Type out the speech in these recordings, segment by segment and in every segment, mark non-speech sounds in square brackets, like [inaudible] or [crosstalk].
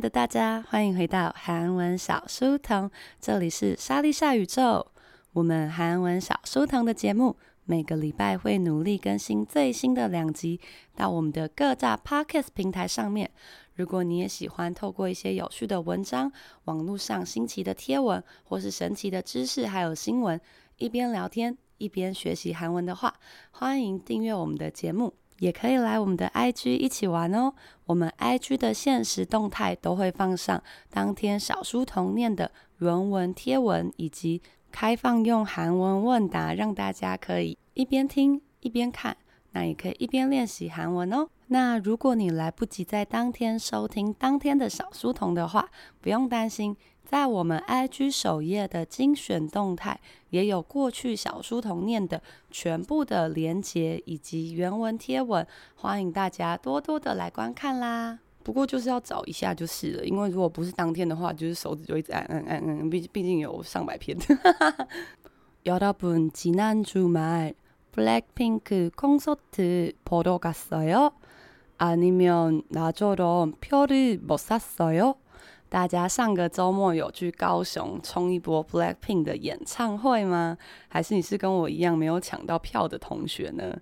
的大家，欢迎回到韩文小书童，这里是莎莉莎宇宙。我们韩文小书童的节目每个礼拜会努力更新最新的两集到我们的各大 Podcast 平台上面。如果你也喜欢透过一些有趣的文章、网络上新奇的贴文，或是神奇的知识，还有新闻，一边聊天一边学习韩文的话，欢迎订阅我们的节目。也可以来我们的 IG 一起玩哦。我们 IG 的限时动态都会放上当天小书童念的原文贴文，以及开放用韩文问答，让大家可以一边听一边看。那也可以一边练习韩文哦。那如果你来不及在当天收听当天的小书童的话，不用担心。在我们 IG 首页的精选动态，也有过去小书童念的全部的连结以及原文贴文，欢迎大家多多的来观看啦。不过就是要找一下就是了，因为如果不是当天的话，就是手指就一直按按按按，毕毕竟有上百篇。[laughs] 여러분지난주말 블랙핑크 콘서트 보러 갔어요? 아니면 나처럼 표를 못 샀어요? 大家上个周末有去高雄冲一波 BLACKPINK 的演唱会吗？还是你是跟我一样没有抢到票的同学呢？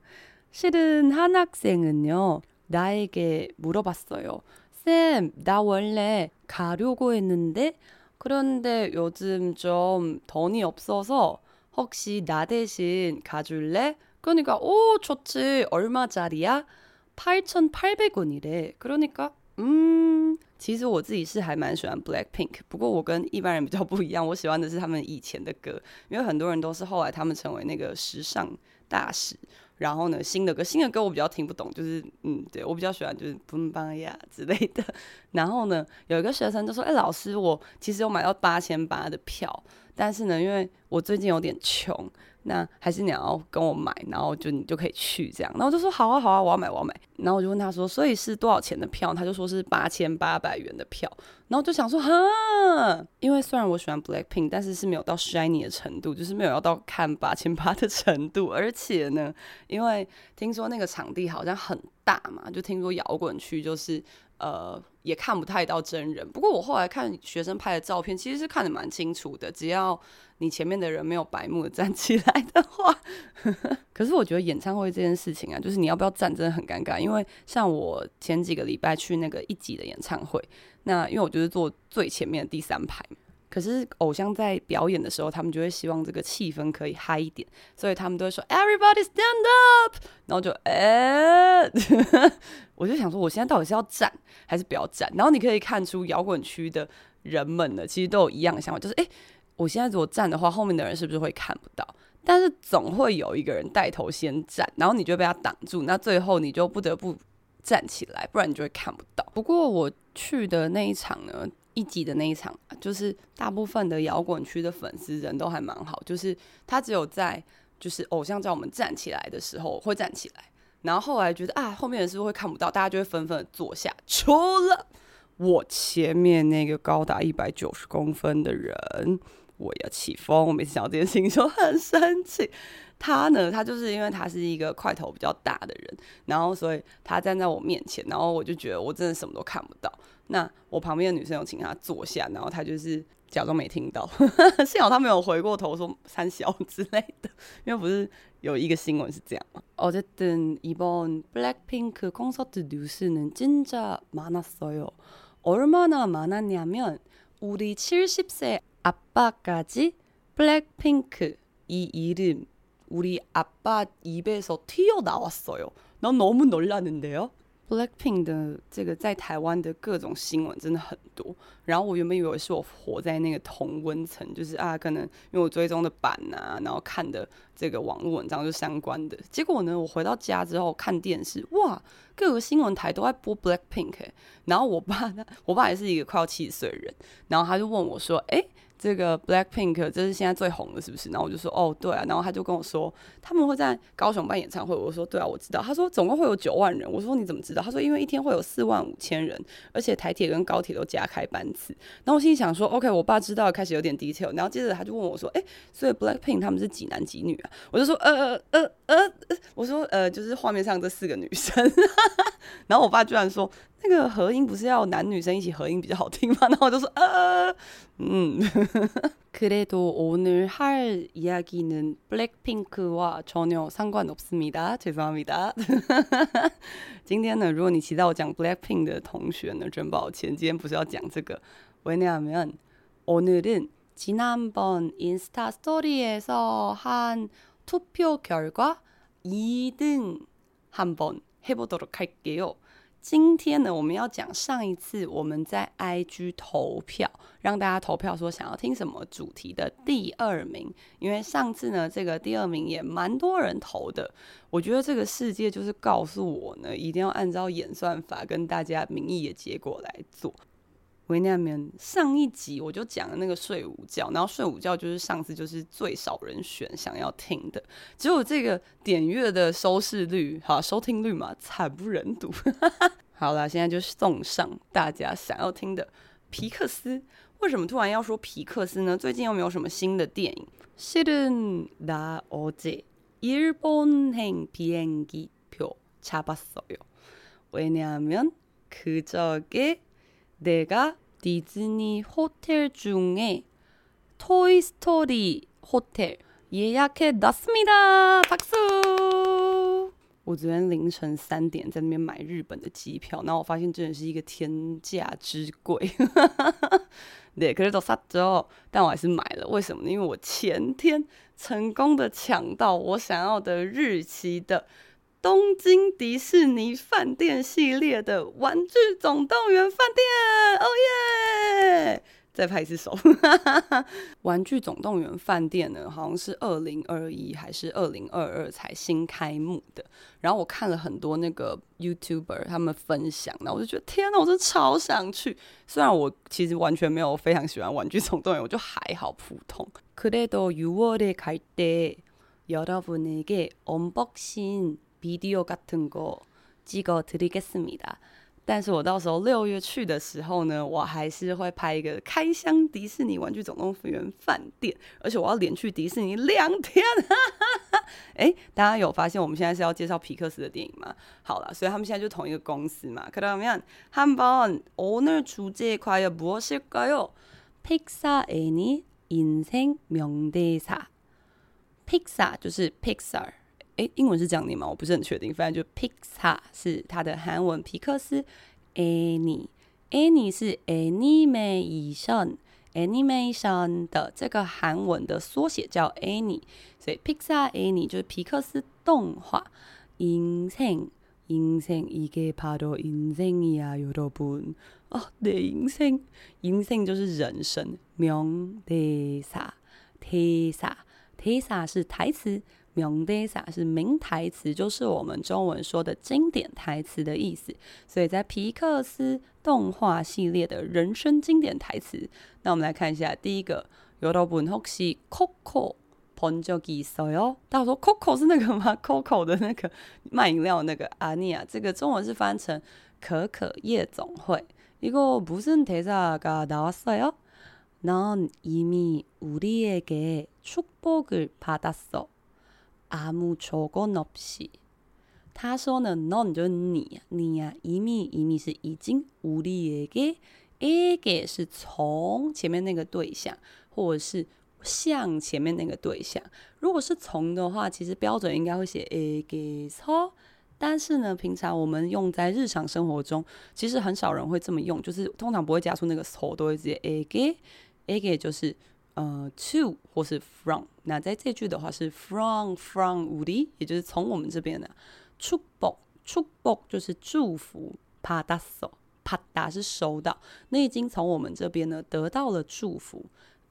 실은한학생은요나에게물어봤어요 쌤, 나 원래 가려고 했는데 그런데 요즘 좀 돈이 없어서 혹시 나 대신 가줄래? 그러니까 오 좋지 얼마짜리야? 8,800원이래. 그러니까 嗯.其实我自己是还蛮喜欢 Blackpink，不过我跟一般人比较不一样，我喜欢的是他们以前的歌，因为很多人都是后来他们成为那个时尚大使，然后呢，新的歌，新的歌我比较听不懂，就是嗯，对，我比较喜欢就是 Boom Bang Yeah 之类的。然后呢，有一个学生就说：“哎，老师，我其实有买到八千八的票，但是呢，因为我最近有点穷。”那还是你要跟我买，然后就你就可以去这样。然后我就说好啊好啊，我要买我要买。然后我就问他说，所以是多少钱的票？他就说是八千八百元的票。然后就想说哈，因为虽然我喜欢 Blackpink，但是是没有到 Shiny 的程度，就是没有要到看八千八的程度。而且呢，因为听说那个场地好像很大嘛，就听说摇滚区就是。呃，也看不太到真人。不过我后来看学生拍的照片，其实是看得蛮清楚的。只要你前面的人没有白目的站起来的话，[laughs] 可是我觉得演唱会这件事情啊，就是你要不要站真的很尴尬。因为像我前几个礼拜去那个一级的演唱会，那因为我就是坐最前面的第三排。可是偶像在表演的时候，他们就会希望这个气氛可以嗨一点，所以他们都会说 “Everybody stand up”，然后就哎，[laughs] 我就想说，我现在到底是要站还是不要站？然后你可以看出摇滚区的人们呢，其实都有一样的想法，就是哎、我现在如果站的话，后面的人是不是会看不到？但是总会有一个人带头先站，然后你就被他挡住，那最后你就不得不站起来，不然你就会看不到。不过我去的那一场呢，一集的那一场，就是大部分的摇滚区的粉丝人都还蛮好，就是他只有在就是偶像叫我们站起来的时候会站起来，然后后来觉得啊后面人是不是会看不到，大家就会纷纷坐下。除了我前面那个高达一百九十公分的人，我要起风，我每次想到这件事情就很生气。[laughs] 他呢，他就是因为他是一个块头比较大的人，然后所以他站在我面前，然后我就觉得我真的什么都看不到。那我旁边的女生有请他坐下，然后他就是假装没听到，[laughs] 幸好他没有回过头说三小之类的，因为不是有一个新闻是这样吗？어쨌든이번 블랙핑크 콘서트 뉴스는 진짜 많았어요。 얼마나 많았냐면 우리70세 아빠까지 블랙핑크 이 이름 우리 아빠 입에서 튀어나왔어요。 난 너무 놀랐는데요。 Blackpink 的这个在台湾的各种新闻真的很多，然后我原本以为是我活在那个同温层，就是啊，可能因为我追踪的版啊，然后看的 这个网络文章就相关的。结果呢，我回到家之后看电视，哇，各个新闻台都在播 Blackpink，然后我爸他，我爸也是一个快要七十岁的人，然后他就问我说，哎。这个 Blackpink 这是现在最红的，是不是？然后我就说，哦，对啊。然后他就跟我说，他们会在高雄办演唱会。我说，对啊，我知道。他说，总共会有九万人。我说，你怎么知道？他说，因为一天会有四万五千人，而且台铁跟高铁都加开班次。然后我心里想说，OK，我爸知道，开始有点 detail。然后接着他就问我说，哎，所以 Blackpink 他们是几男几女啊？我就说呃呃呃呃，我说呃就是画面上这四个女生，[laughs] 然后我爸居然说那个合音不是要男女生一起合音比较好听吗？然[laughs] 后我就说呃嗯。 그래도 오늘 할 이야기는 블랙핑크와 전혀 상관없습니다. 죄송합니다. [laughs] 今天呢，如果你期待我讲 Blackpink 的同学呢，真抱歉，今天不是要讲这个。 왜냐하면 오늘은 지난번 인스타 스토리에서 한 투표 결과 2등 한번 해보도록 할게요. 今天呢，我们要讲上一次我们在 IG 投票，让大家投票说想要听什么主题的第二名。因为上次呢，这个第二名也蛮多人投的。我觉得这个世界就是告诉我呢，一定要按照演算法跟大家民意的结果来做。 维尼亚面上一集我就讲了那个睡午觉，然后睡午觉就是上次就是最少人选想要听的，只有这个点阅的收视率，好收听率嘛，惨不忍睹。[laughs] 好啦，现在就送上大家想要听的皮克斯。为什么突然要说皮克斯呢？最近有没有什么新的电影？실은나어제일본행비행기표잡았어요왜냐하면그저께 내가 디즈니 호텔 중에 토이스토리 호텔 예약해 놨습니다. 박수! 我昨天凌晨三点在那边买日本的机票，然后我发现真的是一个天价之贵。[laughs] 对，可是都杀咗，但我还是买了。为什么呢？因为我前天成功的抢到我想要的日期的。 东京迪士尼饭店系列的《玩具总动员》饭店，哦耶！再拍一次手。《[laughs]玩具总动员》饭店呢，好像是二零二一还是二零二二才新开幕的。然后我看了很多那个 YouTuber 他们分享，然后我就觉得天哪，我真的超想去。虽然我其实完全没有非常喜欢《玩具总动员》，我就还好普通。그래도6월에갈때여러분에게 언박싱 video 같은 거 찍어 드리겠습니다. 但是我到时候六月去的时候呢，我还是会拍一个开箱迪士尼玩具总动员饭店，而且我要连去迪士尼两天。哎，大家有发现我们现在是要介绍皮克斯的电影吗？好了，所以他们现在就同一个公司嘛。그러면한번오늘주제과연 무엇일까요？ 픽사 애니 인생 명대사。 Pixar 就是 Pixar。 诶，英文是这样念吗？我不是很确定。反正就 Pixar 是它的韩文，皮克斯。Any，Any 是 Animation，Animation 的这个韩文的缩写叫 Any，所以 Pixar Any 就是皮克斯动画。인생인생이게바로인생이야여러분哦，对，인생 인생就是人生。명대사대사대사是台词。 名대사是名台词，就是我们中文说的经典台词的意思。所以在皮克斯动画系列的人生经典台词，那我们来看一下第一个。여러분혹시코코본적이있어요？大家说 Coco 是那个吗？Coco 的那个卖饮料那个阿尼亚，这个中文是翻成可可夜总会。이거무슨대사가나왔어요넌이미우리에게축복을받았어 아무조건없이他说呢，non 就是你，你呀、啊，이미 이미是已经，우리에게에게是从前面那个对象，或者是向前面那个对象。如果是从的话，其实标准应该会写에게서，但是呢，平常我们用在日常生活中，其实很少人会这么用，就是通常不会加出那个서，都会直接에게에게就是。 呃，to 或是 from，那在这句的话是 from from 우리，也就是从我们这边的。축복축복就是祝福，받았어받다是收到，那已经从我们这边呢得到了祝福。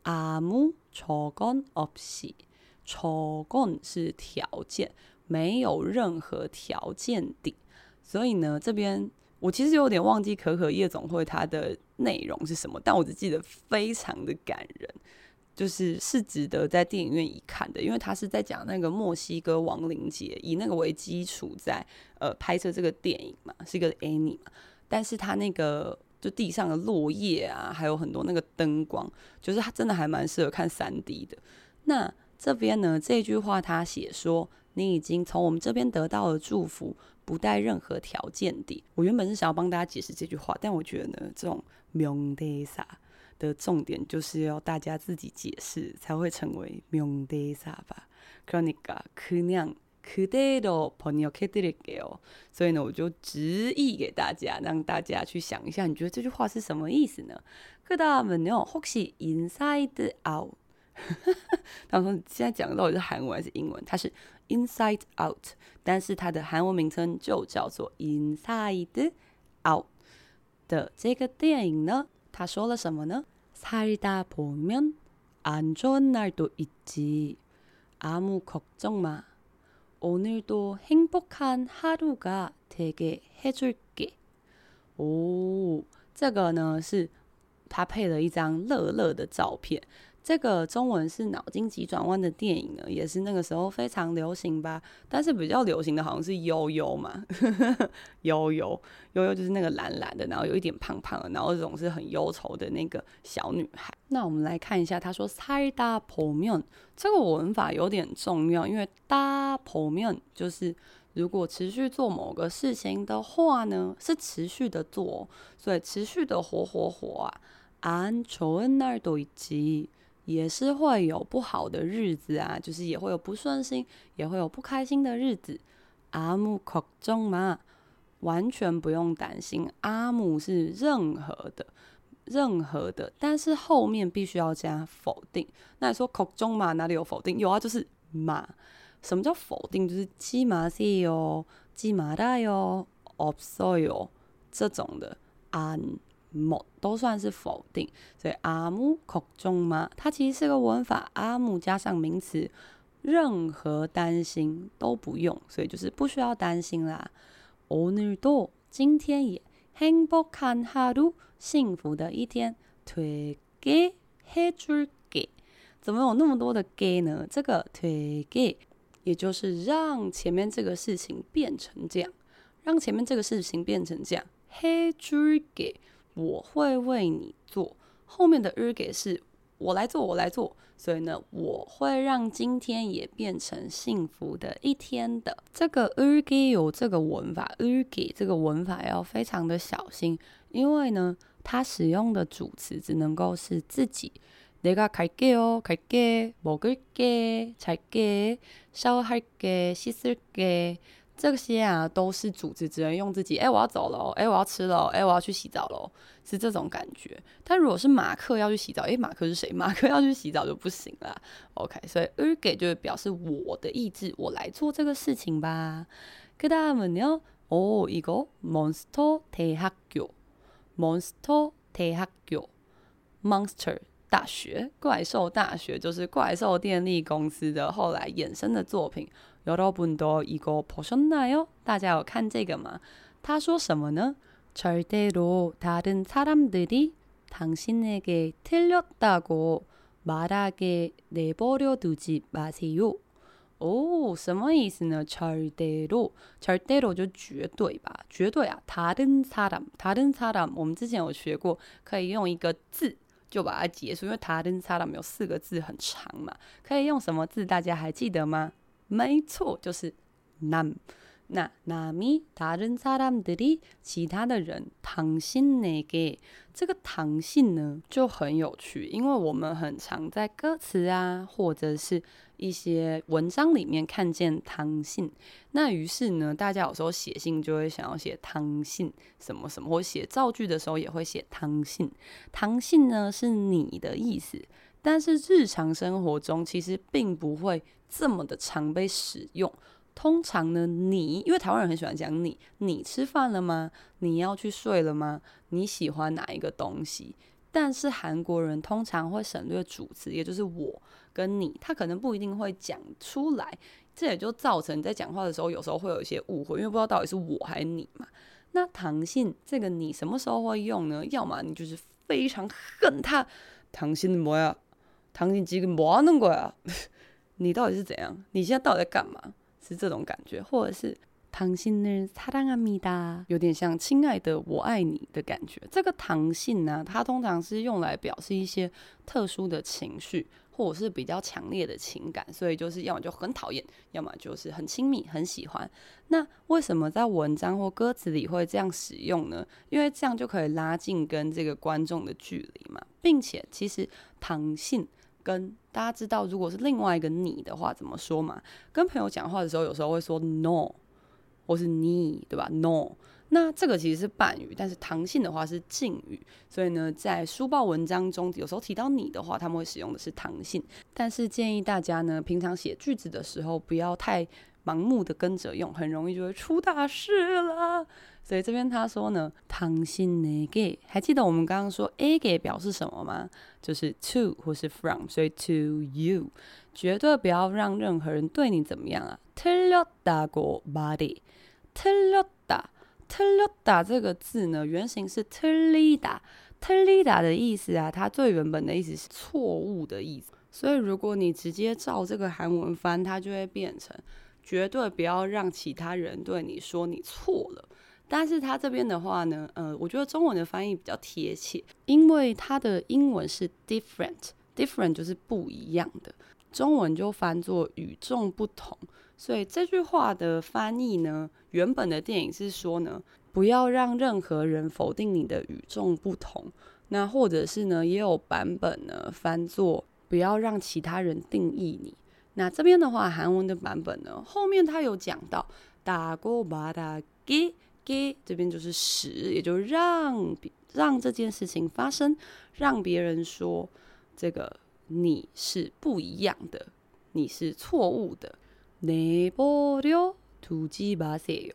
아무조건없이조건是条件，没有任何条件的。所以呢，这边我其实有点忘记可可夜总会它的内容是什么，但我只记得非常的感人。 就是是值得在电影院一看的因为他是在讲那个墨西哥亡灵节以那个为基础在呃拍摄这个电影嘛是一个 any 嘛。但是他那个就地上的落叶啊还有很多那个灯光就是他真的还蛮适合看三 d 的。那这边呢这句话他写说你已经从我们这边得到了祝福不带任何条件的我原本是想要帮大家解释这句话但我觉得呢这种的重点就是要大家自己解释，才会成为명대사吧。그러니까그냥그대로번역해드릴게요。所以呢，我就直译给大家，让大家去想一下，你觉得这句话是什么意思呢？그다음은요혹시 inside out？他说现在讲的到底是韩文还是英文？它是 inside out，但是它的韩文名称就叫做 inside out 的这个电影呢， 他说了什么呢？살다보면안좋은날도있지아무걱정마오늘도행복한하루가되게해줄게哦，这个呢是。他配了一张乐乐的照片， 这个中文是脑筋急转弯的电影呢，也是那个时候非常流行吧。但是比较流行的好像是悠悠嘛，悠悠悠悠就是那个蓝蓝的，然后有一点胖胖的，然后总是很忧愁的那个小女孩。那我们来看一下，他说“살다보면”这个文法有点重要，因为“다보면”就是。如果持续做某个事情的话呢，是持续的做，所以持续的活活活啊。안좋은날도있지， 也是会有不好的日子啊，就是也会有不顺心，也会有不开心的日子。아무걱정 마，完全不用担心。아무是任何的，任何的，但是后面必须要加否定。那你说걱정 마，哪里有否定？有啊，就是마。什么叫否定？就是치마세요치마라요없어요这种的안 뭐都算是否定。所以아무걱정마它其实是个文法，아무加上名词，任何担心都不用，所以就是不需要担心啦。오늘도今天也행복한하루幸福的一天되게해줄게怎么有那么多的게呢？这个되게也就是让前面这个事情变成这样，让前面这个事情变成这样。해줄게， 我会为你做。后面的을게是我来做，我来做。所以呢，我会让今天也变成幸福的一天的。这个을게有这个文法，을게这个文法要非常的小心，因为呢，它使用的主词只能够是自己。내가갈게요갈게먹을게잘게샤워할게씻을게 这些啊都是主词，只能用自己。哎，我要走了。哎，我要吃了。哎，我要去洗澡了。是这种感觉。但如果是马克要去洗澡，哎，马克是谁？[laughs] 马克要去洗澡就不行了。OK，所以을게就是表示我的意志，我来做这个事情吧。그다음은요오이거몬스터대학교몬스터대학교 monster 大学怪兽大学就是怪兽电力公司的后来衍生的作品。 여러분도이거보셨나요？大家有看这个吗？他说什么呢？절대로다른사람들이당신에게틀렸다고말하게내버려두지마세요。哦，什么意思呢？절대로절대로就绝对吧，绝对啊。다른사람다른사람我们之前有学过，可以用一个字。就把它结束，因为다른사람有四个字很长嘛，可以用什么字？大家还记得吗？ 没错，就是남。那남이다른사람들이其他的人，당신에게这个당신呢就很有趣，因为我们很常在歌词啊，或者是一些文章里面看见당신。那于是呢，大家有时候写信就会想要写당신什么什么，或写造句的时候也会写당신。당신呢是你的意思，但是日常生活中其实并不会 这么的常被使用。通常呢，你因为台湾人很喜欢讲你，你吃饭了吗？你要去睡了吗？你喜欢哪一个东西？但是韩国人通常会省略主词，也就是我跟你，他可能不一定会讲出来，这也就造成你在讲话的时候有时候会有一些误会，因为不知道到底是我还是你嘛。那당신这个你什么时候会用呢？要么你就是非常恨他，당신뭐야당신지금뭐하는거야 你到底是怎样？你现在到底在干嘛？是这种感觉，或者是糖心呢？擦，等阿米达有点像亲爱的我爱你的感觉。这个糖心呢，它通常是用来表示一些特殊的情绪，或者是比较强烈的情感。所以就是要么就很讨厌，要么就是很亲密，很喜欢。那为什么在文章或歌词里会这样使用呢？因为这样就可以拉近跟这个观众的距离嘛，并且其实糖心。跟大家知道，如果是另外一个你的话，怎么说嘛？跟朋友讲话的时候，有时候会说 no。或是你，对吧？No，那这个其实是半语，但是唐信的话是敬语，所以呢，在书报文章中，有时候提到你的话，他们会使用的是唐信。但是建议大家呢，平常写句子的时候，不要太盲目的跟着用，很容易就会出大事了。所以这边他说呢，唐信那个，还记得我们刚刚说 A 给表示什么吗？就是 to 或是 from，所以 to you，绝对不要让任何人对你怎么样啊。틀렸다고말해 틀렸다，틀렸다这个字呢，原型是틀리다，틀리다的意思啊，它最原本的意思是错误的意思。所以如果你直接照这个韩文翻，它就会变成绝对不要让其他人对你说你错了。 但是它这边的话呢，呃，我觉得中文的翻译比较贴切，因为它的英文是 different，different 就是不一样的，中文就翻作与众不同。所以这句话的翻译呢，原本的电影是说呢，不要让任何人否定你的与众不同。那或者是呢，也有版本呢翻作不要让其他人定义你。那这边的话，韩文的版本呢，后面他有讲到打过巴达给给，这边就是使，也就是让让这件事情发生，让别人说这个你是不一样的，你是错误的。내버려두지마세요。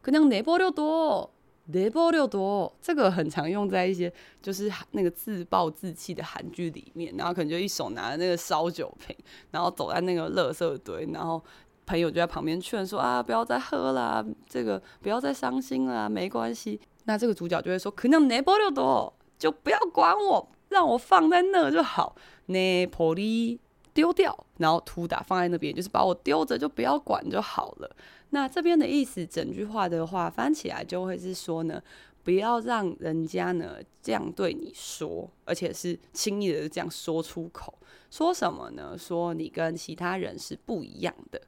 可能내버려둬내버려둬这个很常用在一些就是那个自暴自弃的韩剧里面，然后可能就一手拿着那个烧酒瓶，然后走在那个垃圾堆，然后 朋友就在旁边劝说啊不要再喝啦这个不要再伤心啦没关系。那这个主角就会说可能 nei bo 六多就不要管我让我放在那就好 nei polly 丢掉然后突打放在那边就是把我丢着就不要管就好了。那这边的意思整句话的话翻起来就会是说呢不要让人家呢这样对你说而且是轻易的这样说出口。说什么呢？说你跟其他人是不一样的。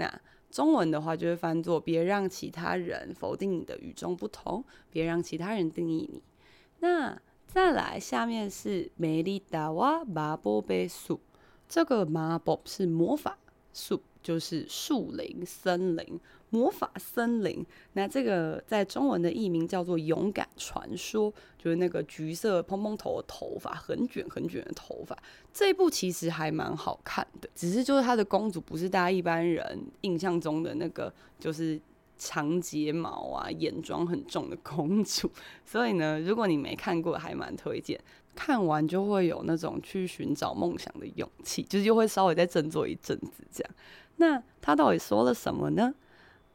那中文的话就会翻作“别让其他人否定你的与众不同，别让其他人定义你”。那再来，下面是“美丽大瓦马波贝素”，这个“马波”是魔法，“素”就是树林、森林。魔法森林。那这个在中文的译名叫做《勇敢传说》，就是那个橘色蓬蓬头的头发，很卷很卷的头发。这一部其实还蛮好看的，只是就是她的公主不是大家一般人印象中的那个，就是。长睫毛啊，眼妆很重的公主，所以呢，如果你没看过，还蛮推荐。看完就会有那种去寻找梦想的勇气，就是又会稍微再振作一阵子这样。那他到底说了什么呢？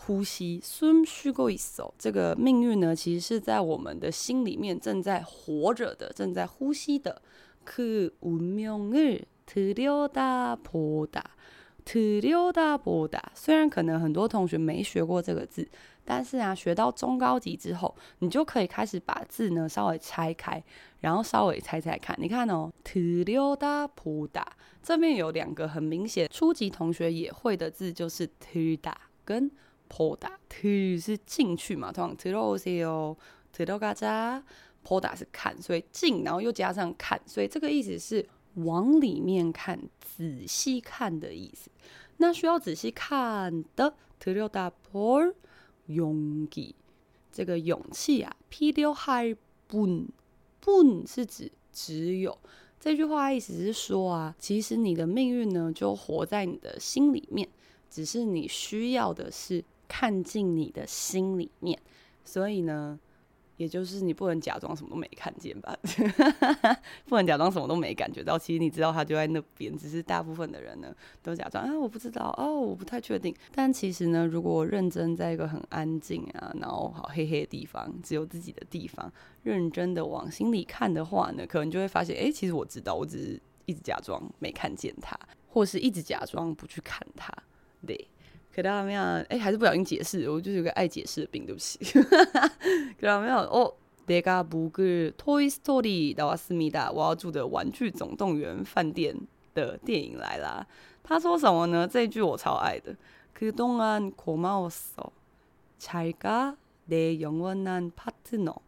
呼吸，숨쉬고있어这个命运呢，其实是在我们的心里面正在活着的，正在呼吸的。그운명을들여다보다，들여다보다。虽然可能很多同学没学过这个字。但是啊，学到中高级之后，你就可以开始把字呢稍微拆开，然后稍微猜猜看。你看哦，들여다보다这边有两个很明显，初级同学也会的字，就是 들다跟 보다。들是进去嘛，通常들어오세요들어가자보다是看，所以进，然后又加上看，所以这个意思是往里面看、仔细看的意思。那需要仔细看的，들여다볼勇气，这个勇气啊，필요할 뿐，뿐是指只有。这句话意思是说啊，其实你的命运呢，就活在你的心里面，只是你需要的是 看进你的心里面。所以呢，也就是你不能假装什么都没看见吧，[laughs] 不能假装什么都没感觉到。其实你知道他就在那边，只是大部分的人呢都假装啊，我不知道哦，我不太确定。但其实呢，如果认真在一个很安静啊，然后好黑黑的地方，只有自己的地方，认真的往心里看的话呢，可能就会发现，哎，其实我知道，我只是一直假装没看见他，或是一直假装不去看他，对。可大家没有？哎，还是不小心解释，我就是有个爱解释的病，对不起。[laughs] 可大家没有？哦，내가묵을 Toy Story 나왔습니다。我要住的《玩具总动员》饭店的电影来啦。他说什么呢？这一句我超爱的。그동안고마웠어잘가내영원한파트너。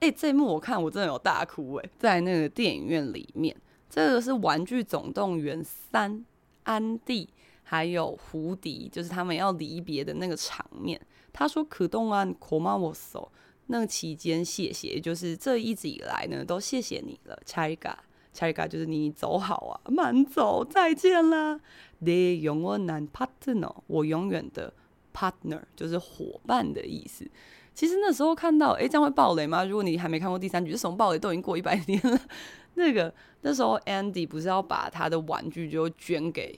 哎，这一幕我看我真的有大哭哎，在那个电影院里面，这个是《玩具总动员三》安迪。 还有胡迪，就是他们要离别的那个场面。他说：“可东安可吗我索，那个期间谢谢，就是这一直以来呢，都谢谢你了。chinachanga，就是你走好啊，慢走，再见啦。The 永远男 partner，我永远的 partner 就是伙伴的意思。其实那时候看到，哎，这样会爆雷吗？如果你还没看过第三局，就什么爆雷都已经过一百年了。[laughs] 那个那时候 Andy 不是要把他的玩具就捐给。”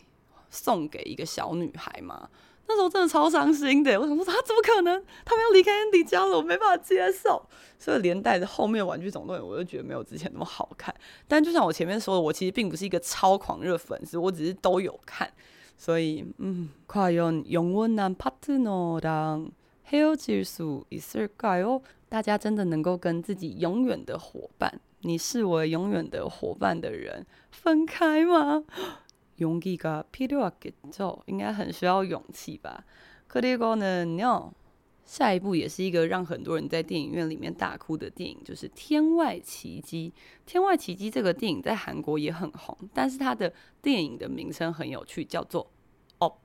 送给一个小女孩嘛？那时候真的超伤心的。我想说，他怎么可能？他们要离开安迪家了，我没办法接受。所以连带着后面《玩具总动员》，我就觉得没有之前那么好看。但就像我前面说的，我其实并不是一个超狂热粉丝，我只是都有看。所以，嗯，과연永远的파트너랑헤어질수있을까요？大家真的能够跟自己永远的伙伴，你视为永远的伙伴的人分开吗？ 勇气가필요하겠죠，应该很需要勇气吧。可리고는요，下一部也是一个让很多人在电影院里面大哭的电影，就是《天外奇迹》。《天外奇迹》这个电影在韩国也很红，但是它的电影的名称很有趣，叫做 Up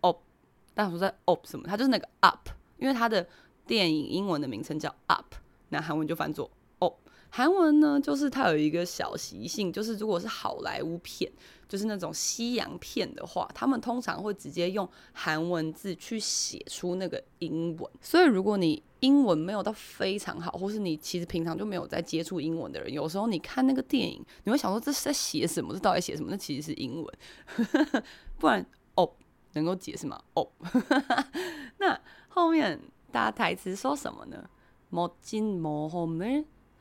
Up。大家说在 Up 什么？它就是那个 Up，因为它的电影英文的名称叫 Up，那韩文就翻作。 韩文呢，就是它有一个小习性，就是如果是好莱坞片，就是那种西洋片的话，他们通常会直接用韩文字去写出那个英文。所以如果你英文没有到非常好，或是你其实平常就没有在接触英文的人，有时候你看那个电影，你会想说这是在写什么？这到底写什么？那其实是英文，[laughs] 不然哦，能够解释吗？哦，[laughs] 那后面大家台词说什么呢？멋진모험을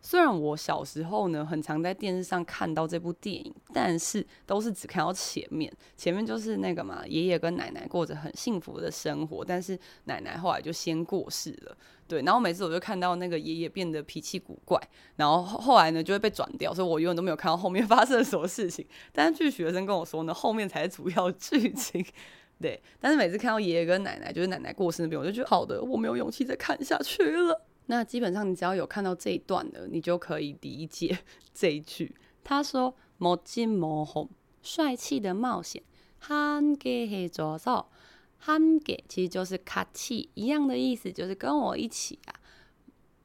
虽然我小时候呢，很常在电视上看到这部电影，但是都是只看到前面。前面就是那个嘛，爷爷跟奶奶过着很幸福的生活，但是奶奶后来就先过世了。对，然后每次我就看到那个爷爷变得脾气古怪，然后后来呢就会被转掉，所以我永远都没有看到后面 [laughs] 发生了什么事情。但是据学生跟我说呢，后面才是主要剧情。对，但是每次看到爷爷跟奶奶，就是奶奶过世那边，我就觉得好的，我没有勇气再看下去了。那基本上你只要有看到这一段的，你就可以理解[laughs] 这一句。他说：“멋진모험，帅气的冒险。함께해줘서함께其实就是같이一样的意思，就是跟我一起啊，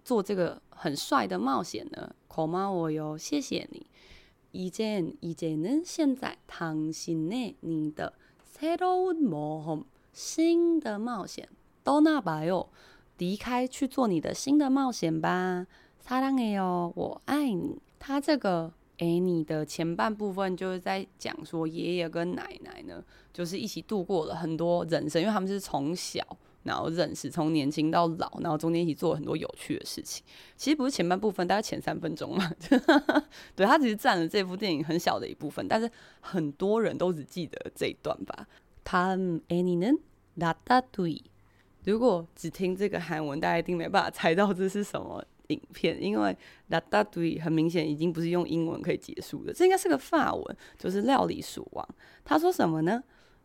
做这个很帅的冒险呢。고마워요，谢谢你。이젠이제는现在당신의你的새로운모험新的冒险떠나봐요。” 离开去做你的新的冒险吧，사랑해요，我爱你。他这个诶，你的前半部分就是在讲说爷爷跟奶奶呢，就是一起度过了很多人生，因为他们是从小然后认识，从年轻到老，然后中间一起做了很多有趣的事情。其实不是前半部分，大概前三分钟嘛。[laughs] 对，他其实占了这部电影很小的一部分，但是很多人都只记得这一段吧。他애니는라따뚜이 如果只听这个韩文，大家一定没办法猜到这是什么影片，因为라따뚜이很明显已经不是用英文可以结束的，这应该是个法文，就是料理鼠王。他说什么呢？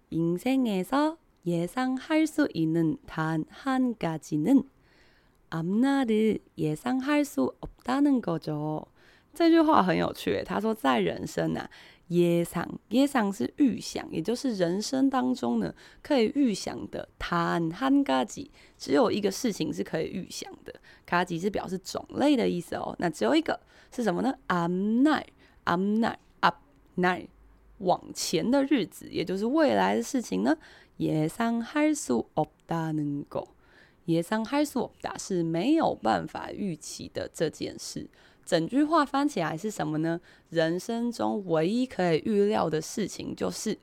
인생에서예상할수있는단한가지는앞날을예상할수없다는거죠 这句话很有趣，他说在人生啊， 예상 예상是预想，也就是人生当中呢可以预想的。단한 가지只有一个事情是可以预想的，가지是表示种类的意思哦。那只有一个是什么呢？앞날앞날앞날往前的日子，也就是未来的事情呢。예상할수없다는 거， 예상할수없다是没有办法预期的这件事。 整句话翻起来是什么呢？人生中唯一可以预料的事情就是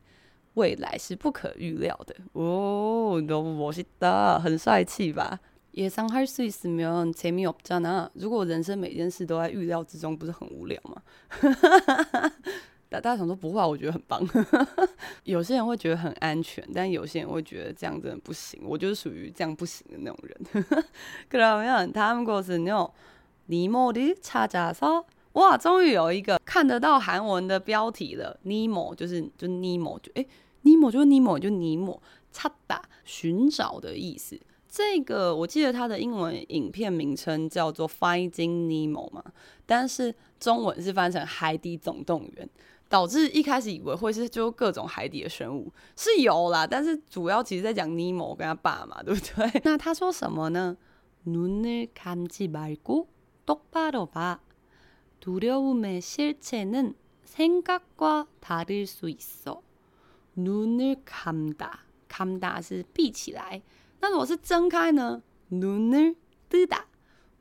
未来是不可预料的哦。너무멋있다，很帅气吧？예상할수있으면재미없잖아。如果人生每件事都在预料之中，不是很无聊吗？[laughs] 大大家想说不会，我觉得很棒。[laughs] 有些人会觉得很安全，但有些人会觉得这样真的不行。我就是属于这样不行的那种人。그러면다음것은요 尼莫的찾아서哇，终于有一个看得到韩文的标题了。尼莫就是就尼莫就诶，尼莫就是尼莫就尼莫，찾다寻找的意思。这个我记得它的英文影片名称叫做 Finding Nemo 嘛，但是中文是翻成海底总动员，导致一开始以为会是就各种海底的生物是有啦，但是主要其实在讲尼莫跟他爸嘛，对不对？那他说什么呢？[laughs] 눈을감지말고 똑바로 봐. 두려움의 실체는 생각과 다를 수 있어. 눈을 감다. 감다 是闭起来.那如果是睁开呢? 눈을 뜨다.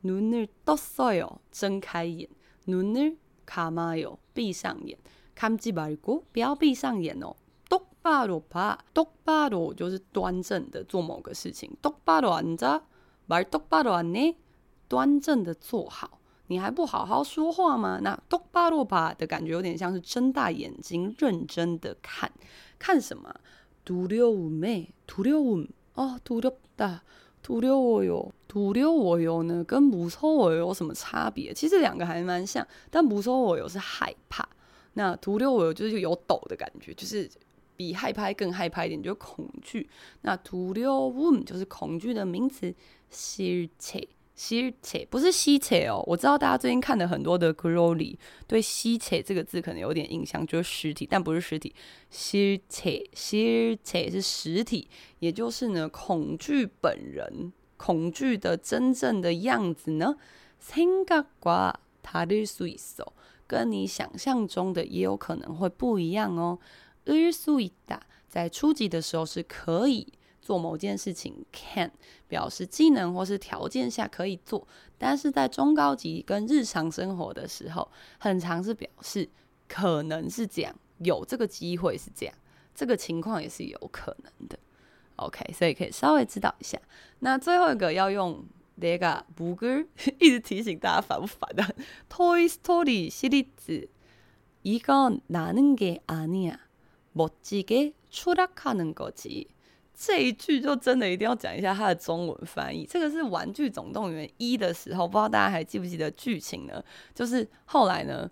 눈을 떴어요. 睁开眼. 눈을 감아요. 闭上眼. 감지 말고 不要闭上眼哦. 똑바로 봐. 똑바로 就是端正的做某个事情. 똑바로 앉아. 말 똑바로 안 해. 端正的坐好你还不好好说话吗？那嘟吧噜吧的感觉有点像是睁大眼睛认真的看。看什么？嘟噜妹嘟噜哦嘟嘟哒嘟噜哦哟嘟噜哦哟呢跟不错我有什么差别？其实两个还蛮像但不错我有是害怕。那嘟噜我就是有抖的感觉就是比害怕更害怕一点就是恐惧。那嘟噜就是恐惧的名词羞怯실체不是西切哦，我知道大家最近看的很多的 glory 对西切这个字可能有点印象，就是实体，但不是实体。실체 실체是实体，也就是呢，恐惧本人，恐惧的真正的样子呢，생각과다를수있어，跟你想象中的也有可能会不一样哦。을수있다在初级的时候是可以。 做某件事情，can 表示技能或是条件下可以做，但是在中高级跟日常生活的时候，很常是表示可能是这样，有这个机会是这样，这个情况也是有可能的。OK，所以可以稍微知道一下。那最后一个要用那个不哥一直提醒大家烦不烦的？Toy Story 시리즈이건나는게아니야멋지게추락하는거지 这一句就真的一定要讲一下它的中文翻译。这个是《玩具总动员一》的时候，不知道大家还记不记得剧情呢？就是后来呢，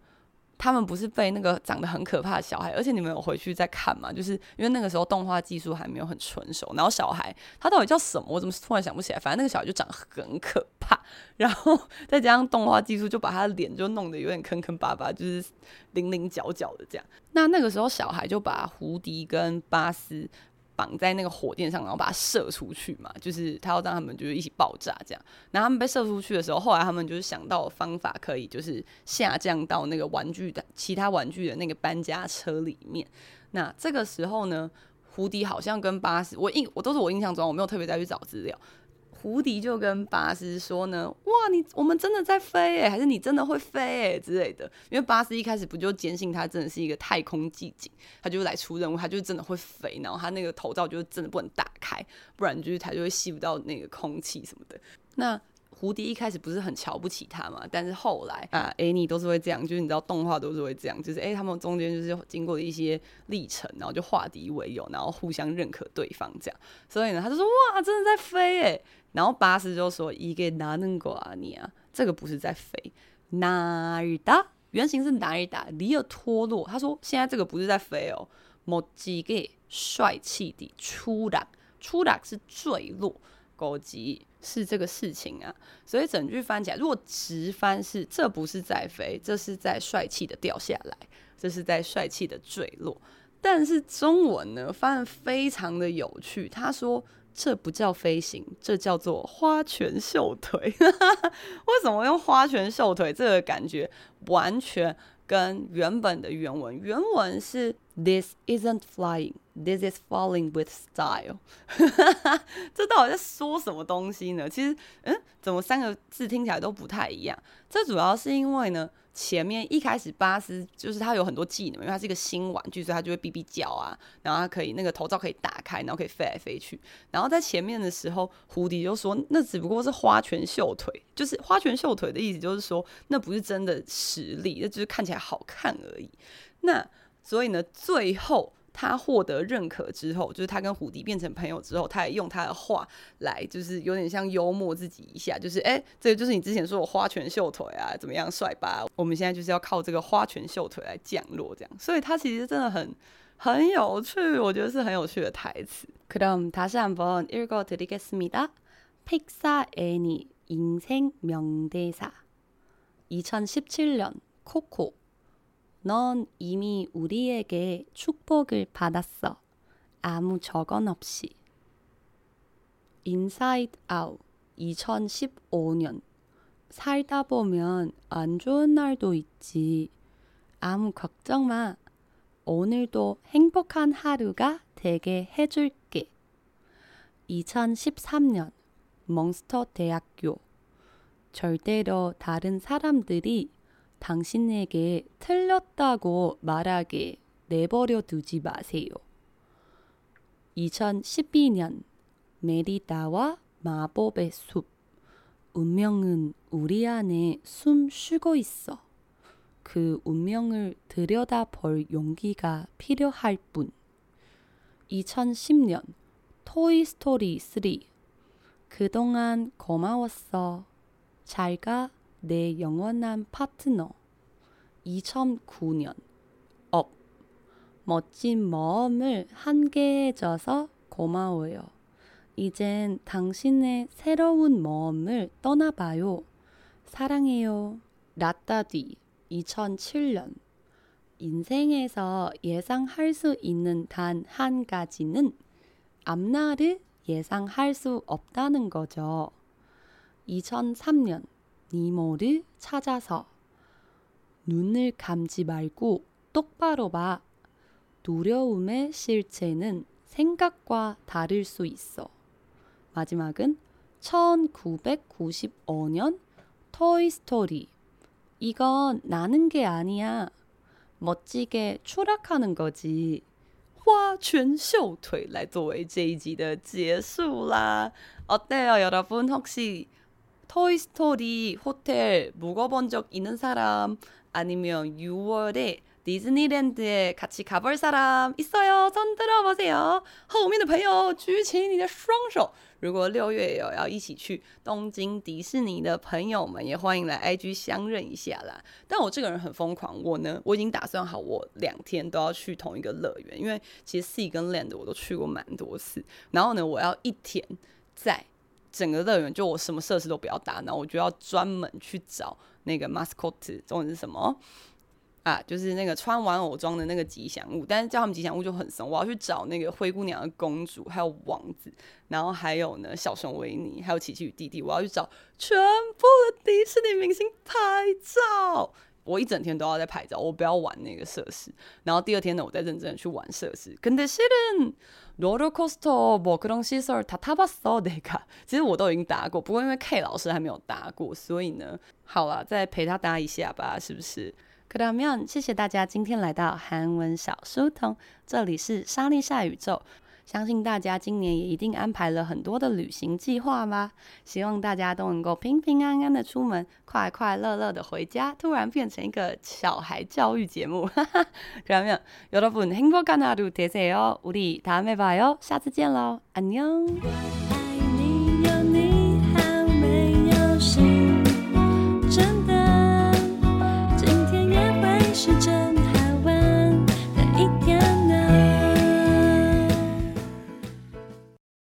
他们不是被那个长得很可怕的小孩，而且你们有回去再看嘛？就是因为那个时候动画技术还没有很纯熟，然后小孩他到底叫什么？我怎么突然想不起来？反正那个小孩就长得很可怕，然后 [laughs] 再加上动画技术，就把他的脸就弄得有点坑坑巴巴，就是零零角角的这样。那那个时候小孩就把胡迪跟巴斯。绑在那个火箭上，然后把它射出去嘛，就是他要让他们就是一起爆炸这样。然后他们被射出去的时候，后来他们就是想到方法，可以就是下降到那个玩具的其他玩具的那个搬家车里面。那这个时候呢，胡迪好像跟巴斯，我印我都是我印象中，我没有特别再去找资料。胡迪就跟巴斯说呢：“哇，你我们真的在飞诶、还是你真的会飞诶、之类的。”因为巴斯一开始不就坚信他真的是一个太空寂静，他就来出任务，他就真的会飞，然后他那个头罩就真的不能打开，不然就是他就会吸不到那个空气什么的。那胡迪一开始不是很瞧不起他嘛但是后来啊 annie 都是会这样就是你知道动画都是会这样就是哎他们中间就是经过了一些历程然后就化敌为友然后互相认可对方这样。所以呢他就说哇真的在飞哎然后巴斯就说一个哪能国啊你啊这个不是在飞。哪里打原型是哪里打离了脱落他说现在这个不是在飞哦。某几个帅气的出打出打是坠落狗急是这个事情啊。所以整句翻起来，如果直翻是这不是在飞，这是在帅气的掉下来，这是在帅气的坠落。但是中文呢，翻得非常的有趣。他说。这不叫飞行，这叫做花拳绣腿。[laughs] 为什么用花拳绣腿？这个感觉完全跟原本的原文，原文是 This isn't flying, this is falling with style。[laughs] 这到底在说什么东西呢？其实，嗯，怎么三个字听起来都不太一样？这主要是因为呢。前面一开始巴斯就是他有很多技能，因为它是一个新玩具，所以它就会哔哔叫啊，然后它可以那个头罩可以打开，然后可以飞来飞去。然后在前面的时候，胡迪就说那只不过是花拳绣腿，就是花拳绣腿的意思，就是说那不是真的实力，那只是看起来好看而已。那所以呢，最后。他获得认可之后，就是他跟胡迪变成朋友之后，他也用他的话来，就是有点像幽默自己一下，就是哎、欸，这个就是你之前说我花拳绣腿啊，怎么样帅吧？我们现在就是要靠这个花拳绣腿来降落，这样。所以他其实真的很很有趣，我觉得是很有趣的台词。그럼다시한번읽어드리겠습니다 픽사 애니 인생 명대사 2017년 코코 넌 이미 우리에게 축복을 받았어. 아무 적언 없이. 인사이드 아웃 2015년 살다 보면 안 좋은 날도 있지. 아무 걱정 마. 오늘도 행복한 하루가 되게 해줄게. 2013년 몬스터 대학교 절대로 다른 사람들이 당신에게 틀렸다고 말하게 내버려 두지 마세요. 2012년 메리다와 마법의 숲 운명은 우리 안에 숨 쉬고 있어. 그 운명을 들여다 볼 용기가 필요할 뿐. 2010년 토이 스토리 3 그동안 고마웠어. 잘 가 내 영원한 파트너 2009년 업 멋진 모험을 함께 해줘서 고마워요. 이젠 당신의 새로운 모험을 떠나봐요. 사랑해요. 라따디 2007년 인생에서 예상할 수 있는 단 한 가지는 앞날을 예상할 수 없다는 거죠. 2003년 니모를 찾아서 눈을 감지 말고 똑바로 봐. 두려움의 실체는 생각과 다를 수 있어. 마지막은 1995년 토이스토리. 이건 나는 게 아니야. 멋지게 추락하는 거지. 花拳绣腿来作为这一集的结束啦。 어때요, 여러분? 혹시 토이스토리 호텔 묵어본 적 있는 사람 아니면 6월에 디즈니랜드에 같이 가볼 사람 있어요? 손 들어보세요. 后面的朋友举起你的双手。如果六月有要一起去东京迪士尼的朋友们，也欢迎来 IG 相认一下啦。但我这个人很疯狂，我呢，我已经打算好，我两天都要去同一个乐园，因为其实 Sea 跟 Land 我都去过蛮多次。然后呢，我要一天在。 整个乐园就我什么设施都不要搭，然后我就要专门去找那个 mascot，中文是什么啊？就是那个穿玩偶装的那个吉祥物，但是叫他们吉祥物就很怂。我要去找那个灰姑娘的公主，还有王子，然后还有呢小熊维尼，还有奇奇与弟弟。我要去找全部的迪士尼明星拍照。我一整天都要在拍照，我不要玩那个设施。然后第二天呢，我再认真的去玩设施。근 데실은 롤러코스터 뭐 그런 시설 다 타봤어 내가。其实我都已经搭过，不过因为 K 老师还没有搭过，所以呢，好了，再陪他搭一下吧，是不是？그러면谢谢大家今天来到韩文小书童，这里是莎莉夏宇宙。 相信大家今年也一定安排了很多的旅行计划吧？希望大家都能够平平安安的出门，快快乐乐的回家。突然变成一个小孩教育节目，哈哈。그러면여러분행복한하루되세요우리다음에봐요下次见喽，安妞。